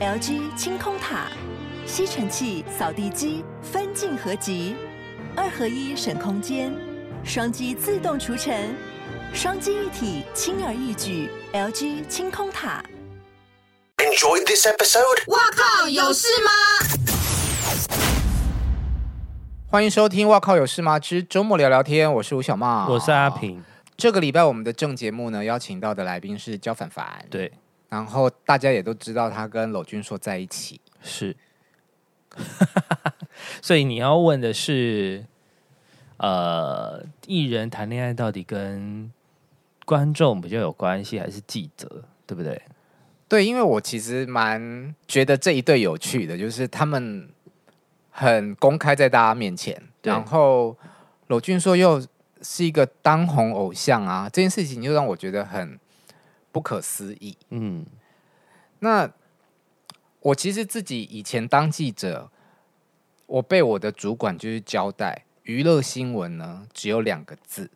LG 清空塔，吸尘器、扫地机分镜合集，二合一省空间，双击自动除尘，双击一体轻而易举。LG 清空塔。Enjoy this episode。哇靠，有事吗？欢迎收听《哇靠有事吗之周末聊聊天》，我是吴小茂，我是阿平。这个礼拜我们的正节目呢，邀请到的来宾是焦凡凡。对。然后大家也都知道他跟娄峻硕在一起，是，所以你要问的是，呃，艺人谈恋爱到底跟观众比较有关系，还是记者，对不对？对，因为我其实蛮觉得这一对有趣的，就是他们很公开在大家面前，然后娄峻硕又是一个当红偶像啊，这件事情就让我觉得很。不可思议，嗯，那我其实自己以前当记者，我被我的主管就是交代，娱乐新闻呢只有两个字：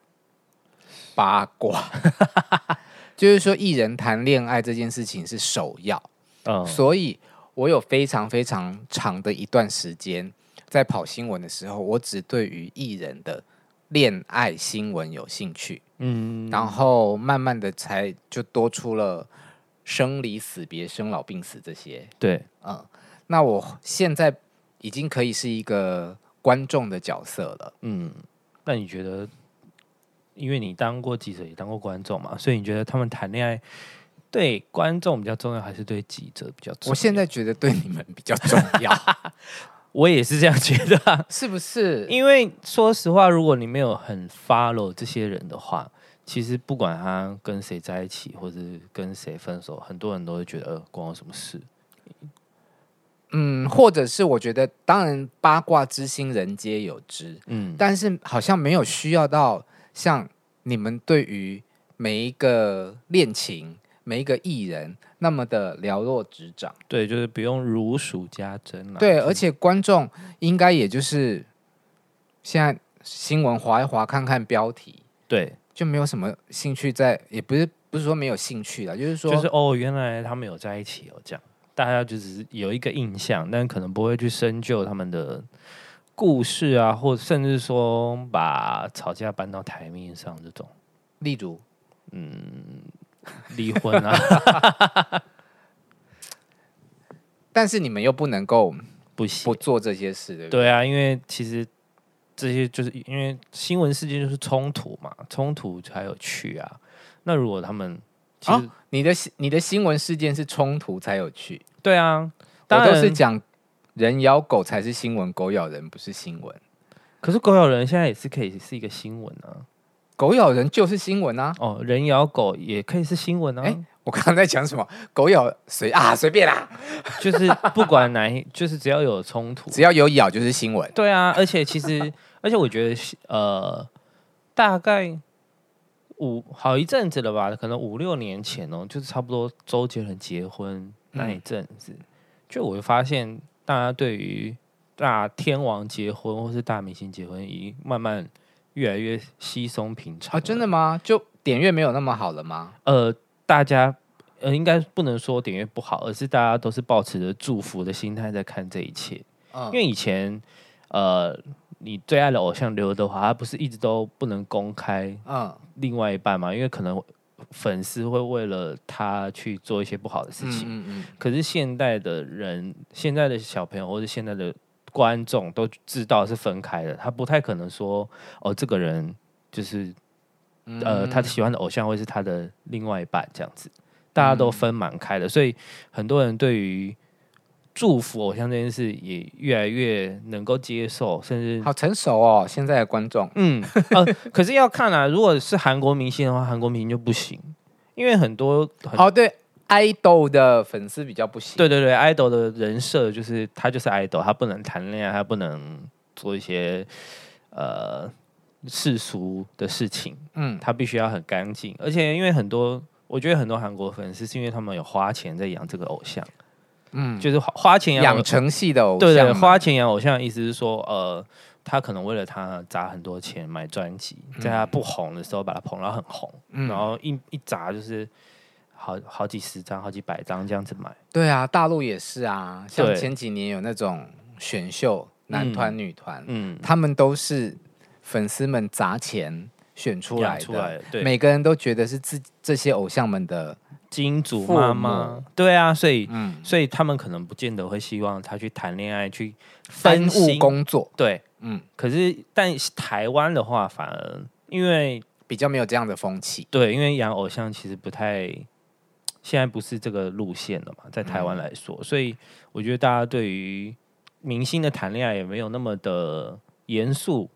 八卦。就是说，艺人谈恋爱这件事情是首要，嗯，所以我有非常非常长的一段时间在跑新闻的时候，我只对于艺人的恋爱新闻有兴趣。嗯，然后慢慢的才就多出了生离死别、生老病死这些。对，嗯，那我现在已经可以是一个观众的角色了。嗯，那你觉得，因为你当过记者，也当过观众嘛，所以你觉得他们谈恋爱对观众比较重要，还是对记者比较重要？我现在觉得对你们比较重要。我也是这样觉得啊，是不是？因为说实话，如果你没有很 follow 这些人的话，其实不管他跟谁在一起，或者跟谁分手，很多人都会觉得关我什么事。嗯，或者是我觉得，当然八卦之心人皆有之，嗯，但是好像没有需要到像你们对于每一个恋情。每一个艺人那么的了若指掌，对，就是不用如数家珍了。对，而且观众应该也就是现在新闻划一划，看看标题，对，就没有什么兴趣在，也不是不是说没有兴趣了，就是说，就是哦，原来他们有在一起哦，这样大家就只是有一个印象，但可能不会去深究他们的故事啊，或甚至说把吵架搬到台面上这种，例如，嗯。离婚啊！但是你们又不能够不行不做这些事，对不对？对啊，因为其实这些就是因为新闻事件就是冲突嘛，冲突才有趣啊。那如果他们其实、哦、你的你的新闻事件是冲突才有趣，对啊，我都是讲人咬狗才是新闻，狗咬人不是新闻。可是狗咬人现在也是可以是一个新闻啊。狗咬人就是新闻啊！哦，人咬狗也可以是新闻啊！哎，我刚刚在讲什么？狗咬谁啊？随便啦，就是不管哪一，就是只要有冲突，只要有咬就是新闻。对啊，而且其实，而且我觉得，呃，大概五好一阵子了吧，可能五六年前哦，就是差不多周杰伦结婚那一阵子，嗯、就我会发现，大家对于大天王结婚或是大明星结婚，已经慢慢。越来越稀松平常啊？真的吗？就点阅没有那么好了吗？呃，大家呃，应该不能说点阅不好，而是大家都是抱持着祝福的心态在看这一切。嗯，因为以前呃，你最爱的偶像刘德华，他不是一直都不能公开嗯另外一半嘛？因为可能粉丝会为了他去做一些不好的事情。嗯嗯，嗯。可是现代的人，现在的小朋友，或者现在的。观众都知道是分开的，他不太可能说哦，这个人就是呃，他喜欢的偶像会是他的另外一半这样子，大家都分蛮开的，所以很多人对于祝福偶像这件事也越来越能够接受，甚至好成熟哦。现在的观众，嗯，呃，可是要看啊，如果是韩国明星的话，韩国明星就不行，因为很多很哦对。Idol 的粉丝比较不行。对对对，idol 的人设就是他就是 idol，他不能谈恋爱，他不能做一些呃世俗的事情。嗯，他必须要很干净。而且因为很多，我觉得很多韩国粉丝是因为他们有花钱在养这个偶像。嗯，就是花花钱养养成系的偶像。对对，花钱养偶像的意思是说，呃，他可能为了他砸很多钱买专辑，在他不红的时候把他捧到很红，嗯、然后一一砸就是。好好几十张、好几百张这样子买。对啊，大陆也是啊，像前几年有那种选秀男团、女团，嗯，他们都是粉丝们砸钱选出来的，出来对，每个人都觉得是自这些偶像们的金主妈妈。对啊，所以，嗯，所以他们可能不见得会希望他去谈恋爱，去分务工作。对，嗯，可是但台湾的话，反而因为。比较没有这样的风气，对，因为养偶像其实不太，现在不是这个路线了嘛，在台湾来说，嗯、所以我觉得大家对于明星的谈恋爱也没有那么的严肃，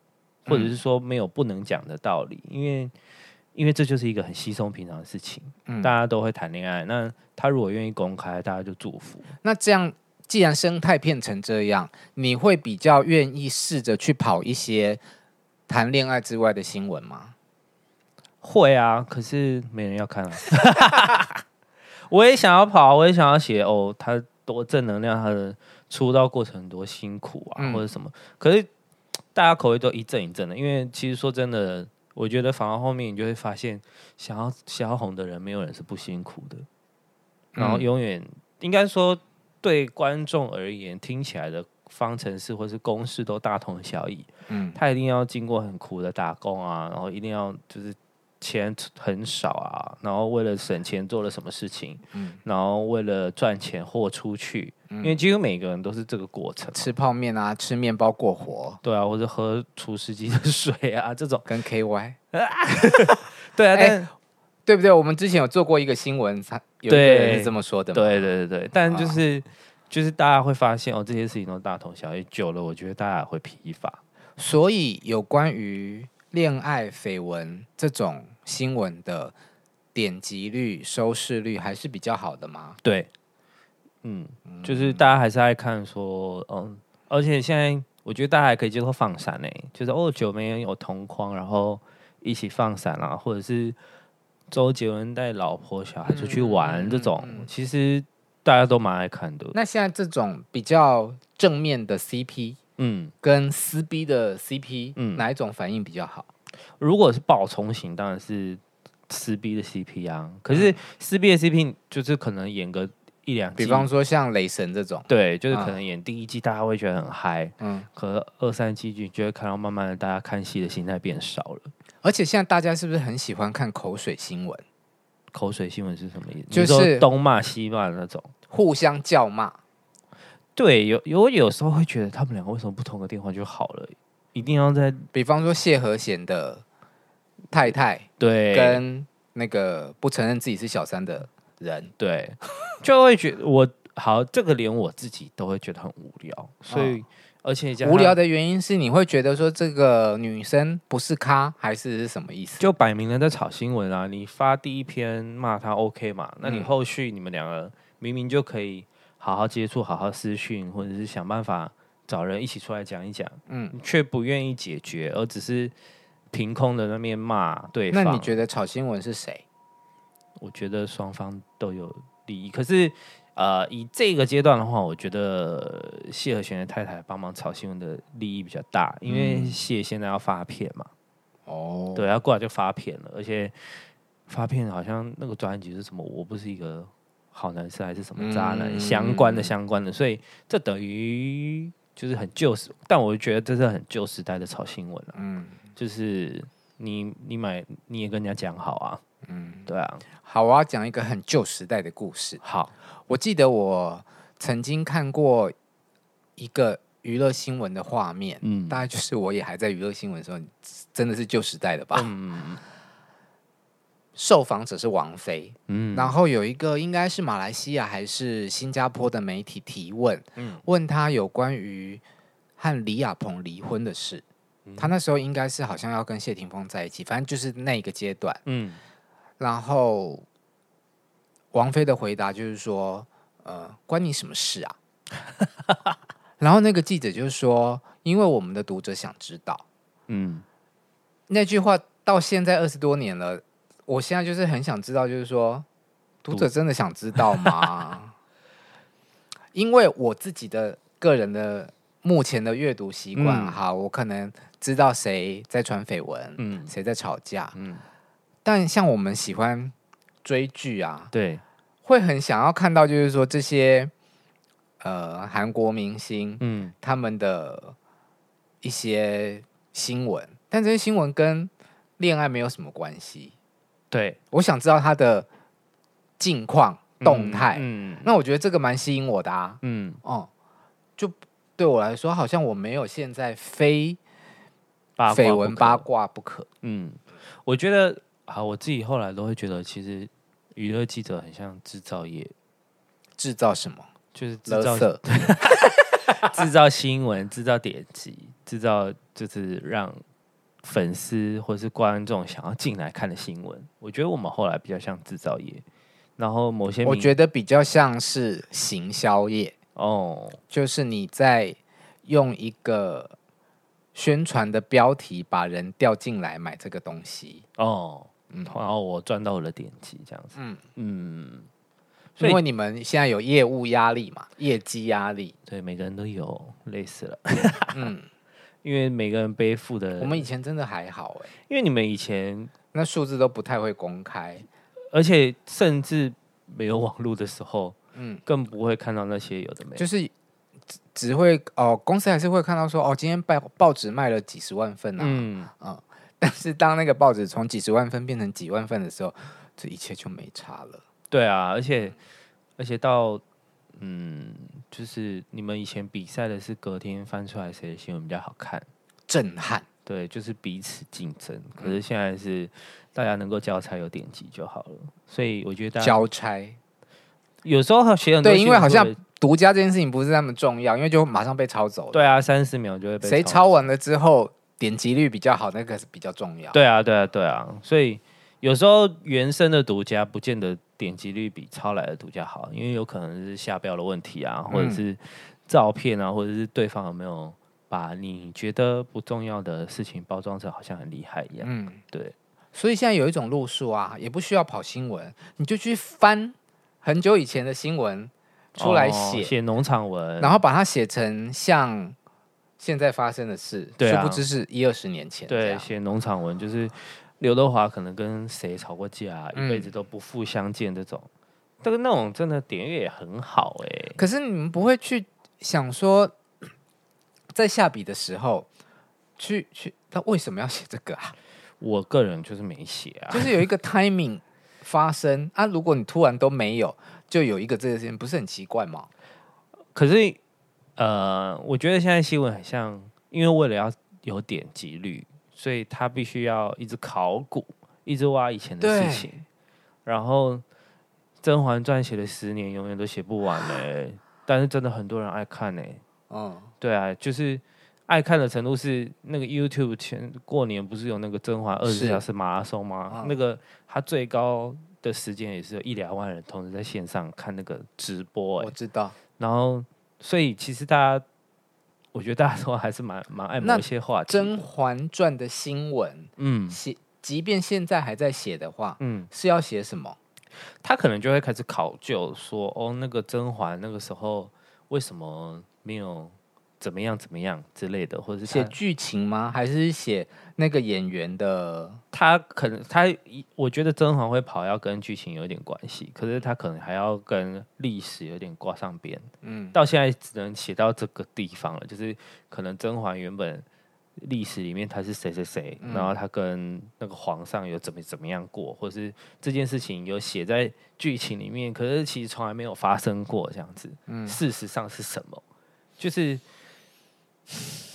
或者是说没有不能讲的道理，嗯、因为因为这就是一个很稀松平常的事情，嗯、大家都会谈恋爱，那他如果愿意公开，大家就祝福。那这样，既然生态变成这样，你会比较愿意试着去跑一些谈恋爱之外的新闻吗？会啊，可是没人要看啊。我也想要跑，我也想要写哦，他多正能量，他的出道过程多辛苦啊，嗯、或者什么。可是大家口味都一阵一阵的，因为其实说真的，我觉得反而后面你就会发现，想要想要红的人，没有人是不辛苦的。然后永远、嗯、应该说，对观众而言，听起来的方程式或是公式都大同小异。嗯，他一定要经过很苦的打工啊，然后一定要就是。钱很少啊，然后为了省钱做了什么事情？嗯，然后为了赚钱豁出去，嗯、因为几乎每个人都是这个过程，吃泡面啊，吃面包过活，对啊，或者喝除湿机的水啊，这种。跟 KY，对啊，但、欸、对不对？我们之前有做过一个新闻，他有人是这么说的，对对对对，但就是、哦、就是大家会发现哦，这些事情都大同小异，久了我觉得大家也会疲乏，所以有关于。恋爱绯闻这种新闻的点击率、收视率还是比较好的吗？对，嗯，就是大家还是爱看说，嗯，而且现在我觉得大家还可以接受放闪呢，就是哦，九枚有同框，然后一起放闪啊，或者是周杰伦带老婆小孩出去玩这种，嗯、其实大家都蛮爱看的。那现在这种比较正面的 CP。嗯，跟撕逼的 CP，嗯，哪一种反应比较好？如果是爆冲型，当然是撕逼的 CP 啊。可是撕逼的 CP 就是可能演个一两季，比方说像雷神这种，对，就是可能演第一季大家会觉得很嗨，嗯，可二三季就觉得看到慢慢的大家看戏的心态变少了。而且现在大家是不是很喜欢看口水新闻？口水新闻是什么意思？就是东骂西骂的那种，互相叫骂。对，有有有时候会觉得他们两个为什么不通个电话就好了？一定要在，比方说谢和弦的太太，对，跟那个不承认自己是小三的人，对，就会觉得我好，这个连我自己都会觉得很无聊。所以，哦、而且无聊的原因是你会觉得说这个女生不是咖，还是是什么意思？就摆明了在炒新闻啊！你发第一篇骂她 OK 嘛？那你后续你们两个明明就可以。好好接触，好好私讯，或者是想办法找人一起出来讲一讲，嗯，却不愿意解决，而只是凭空的那边骂对方。那你觉得炒新闻是谁？我觉得双方都有利益，可是呃，以这个阶段的话，我觉得谢和弦的太太帮忙炒新闻的利益比较大，因为谢现在要发片嘛，哦，对，要过来就发片了，而且发片好像那个专辑是什么？我不是一个。好男生还是什么渣男、嗯、相关的相关的，所以这等于就是很旧时，但我觉得这是很旧时代的炒新闻了、啊。嗯，就是你你买你也跟人家讲好啊。嗯，对啊。好，我要讲一个很旧时代的故事。好，我记得我曾经看过一个娱乐新闻的画面，嗯，大概就是我也还在娱乐新闻的时候，真的是旧时代的吧。嗯。受访者是王菲，嗯，然后有一个应该是马来西亚还是新加坡的媒体提问，嗯，问他有关于和李亚鹏离婚的事，嗯，他那时候应该是好像要跟谢霆锋在一起，反正就是那个阶段，嗯，然后王菲的回答就是说，呃，关你什么事啊？然后那个记者就是说，因为我们的读者想知道，嗯，那句话到现在二十多年了。我现在就是很想知道，就是说，读者真的想知道吗？因为我自己的个人的目前的阅读习惯，嗯、哈，我可能知道谁在传绯闻，嗯，谁在吵架，嗯，但像我们喜欢追剧啊，对，会很想要看到，就是说这些呃韩国明星，嗯，他们的一些新闻，但这些新闻跟恋爱没有什么关系。对，我想知道他的近况动态，嗯，那我觉得这个蛮吸引我的啊，嗯，哦，就对我来说，好像我没有现在非绯闻八卦不可，嗯，我觉得。好，我自己后来都会觉得，其实娱乐记者很像制造业，制造什么？就是制造色 制造新闻，制造点击，制造就是让粉丝或是观众想要进来看的新闻。我觉得我们后来比较像制造业，然后某些我觉得比较像是行销业哦，就是你在用一个宣传的标题把人调进来买这个东西哦。嗯，然后我赚到我的点击，这样子。嗯嗯，因为你们现在有业务压力嘛，业绩压力，对，每个人都有，累死了。嗯，因为每个人背负的，我们以前真的还好哎，因为你们以前那数字都不太会公开，而且甚至没有网络的时候，嗯，更不会看到那些有的没，就是只只会哦，公司还是会看到说哦，今天报报纸卖了几十万份啊，嗯。嗯。但是当那个报纸从几十万份变成几万份的时候，这一切就没差了。对啊，而且而且到嗯，就是你们以前比赛的是隔天翻出来谁的新闻比较好看，震撼。对，就是彼此竞争。可是现在是大家能够交差有点击就好了。所以我觉得交差有时候写很多，对，因为好像独家这件事情不是那么重要，因为就马上被抄走了。对啊，三十秒就会被谁抄完了之后。点击率比较好，那个是比较重要。对啊，对啊，对啊，所以有时候原生的独家不见得点击率比抄来的独家好，因为有可能是下标的问题啊，或者是照片啊，或者是对方有没有把你觉得不重要的事情包装成好像很厉害一样。嗯，对。所以现在有一种路数啊，也不需要跑新闻，你就去翻很久以前的新闻出来写，写农场文，然后把它写成像。现在发生的事，殊、啊、不知是一二十年前。对，写农场文就是刘德华可能跟谁吵过架，嗯、一辈子都不复相见这种。这个那种真的点阅也很好哎、欸。可是你们不会去想说，在下笔的时候，去去他为什么要写这个啊？我个人就是没写啊，就是有一个 timing 发生啊。如果你突然都没有，就有一个这个事情，不是很奇怪吗？可是。呃，我觉得现在新闻很像，因为为了要有点击率，所以他必须要一直考古，一直挖以前的事情。然后《甄嬛传》写了十年，永远都写不完嘞。但是真的很多人爱看呢。嗯，对啊，就是爱看的程度是那个 YouTube 前过年不是有那个《甄嬛二十四小时马拉松》吗？嗯、那个他最高的时间也是有一两万人同时在线上看那个直播。我知道，然后。所以其实大家，我觉得大家都还是蛮蛮爱某一些话题。《甄嬛传》的新闻，嗯，写，即便现在还在写的话，嗯，是要写什么？他可能就会开始考究说，哦，那个甄嬛那个时候为什么没有？怎么样怎么样之类的，或者是写剧情吗？还是写那个演员的？他可能他，我觉得甄嬛会跑要跟剧情有点关系，可是他可能还要跟历史有点挂上边。嗯，到现在只能写到这个地方了，就是可能甄嬛原本历史里面他是谁谁谁，嗯、然后他跟那个皇上有怎么怎么样过，或是这件事情有写在剧情里面，可是其实从来没有发生过这样子。嗯，事实上是什么？就是。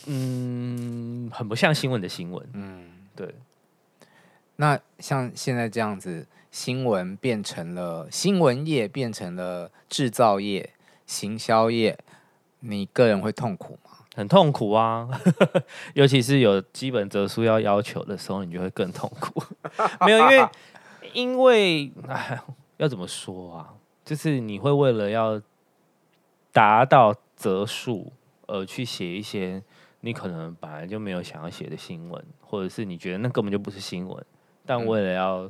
嗯，很不像新闻的新闻。嗯，对。那像现在这样子，新闻变成了新闻业，变成了制造业、行销业，你个人会痛苦吗？很痛苦啊，尤其是有基本折数要要求的时候，你就会更痛苦。没有，因为因为哎，要怎么说啊？就是你会为了要达到则数。呃，去写一些你可能本来就没有想要写的新闻，或者是你觉得那根本就不是新闻，但为了要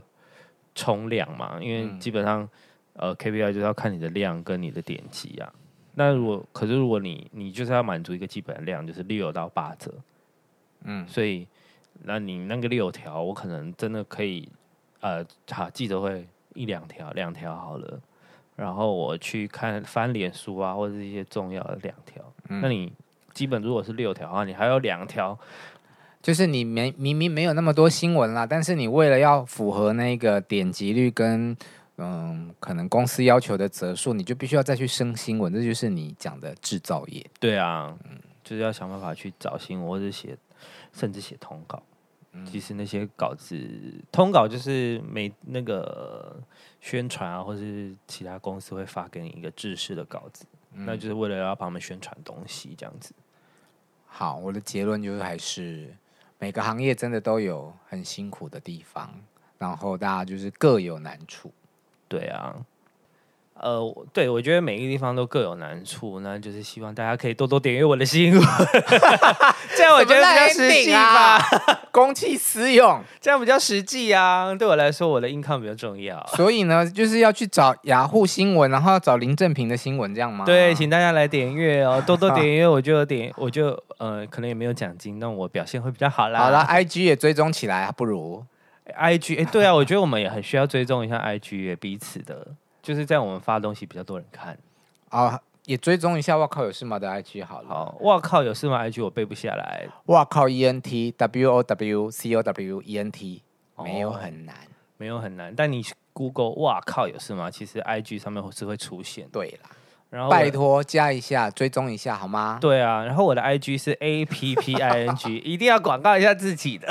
冲量嘛，因为基本上呃 KPI 就是要看你的量跟你的点击啊。那如果可是如果你你就是要满足一个基本的量，就是六到八折，嗯，所以那你那个六条，我可能真的可以呃，好记者会一两条，两条好了。然后我去看翻脸书啊，或者是一些重要的两条。嗯、那你基本如果是六条的话，你还有两条，就是你没明明没有那么多新闻啦，但是你为了要符合那个点击率跟嗯可能公司要求的则数，你就必须要再去生新闻，这就是你讲的制造业。对啊，嗯，就是要想办法去找新闻或者写，甚至写通稿。其实那些稿子，通稿就是每那个宣传啊，或是其他公司会发给你一个制式的稿子，嗯、那就是为了要帮他们宣传东西这样子。好，我的结论就是还是每个行业真的都有很辛苦的地方，然后大家就是各有难处。对啊。呃，对，我觉得每个地方都各有难处，那就是希望大家可以多多点阅我的新闻，这样我觉得比较实际吧，公器私用，这样比较实际啊。对我来说，我的 income 比较重要，所以呢，就是要去找雅虎新闻，然后要找林正平的新闻，这样吗？对，请大家来点阅哦，多多点阅，我就点，我就呃，可能也没有奖金，那我表现会比较好啦。好了，IG 也追踪起来，不如 IG，哎，对啊，我觉得我们也很需要追踪一下 IG 也彼此的。就是在我们发东西比较多人看啊，也追踪一下。哇靠，有事吗的 IG 好了。好，哇靠，有事吗 IG 我背不下来。哇靠，E N T W O W C O W E N T 没有很难，没有很难。但你 Google 哇靠，有事吗？其实 IG 上面是会出现。对啦，然后拜托加一下，追踪一下好吗？对啊，然后我的 IG 是 A P P I N G，一定要广告一下自己的。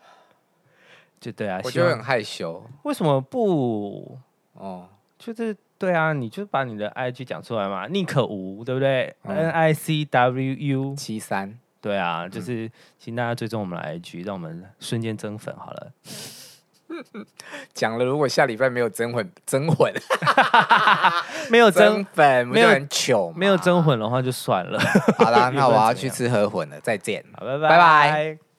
就对啊，我就很害羞。为什么不？哦。就是对啊，你就把你的 IG 讲出来嘛宁可无对不对、嗯、？N I C W U 七三，对啊，就是请大家追踪我们的 IG，让我们瞬间增粉好了。讲了，如果下礼拜没有增 粉，增粉，没有增粉，没有很糗，没有增粉的话就算了。好啦，那我要去吃河粉了，再见，好，拜拜拜拜。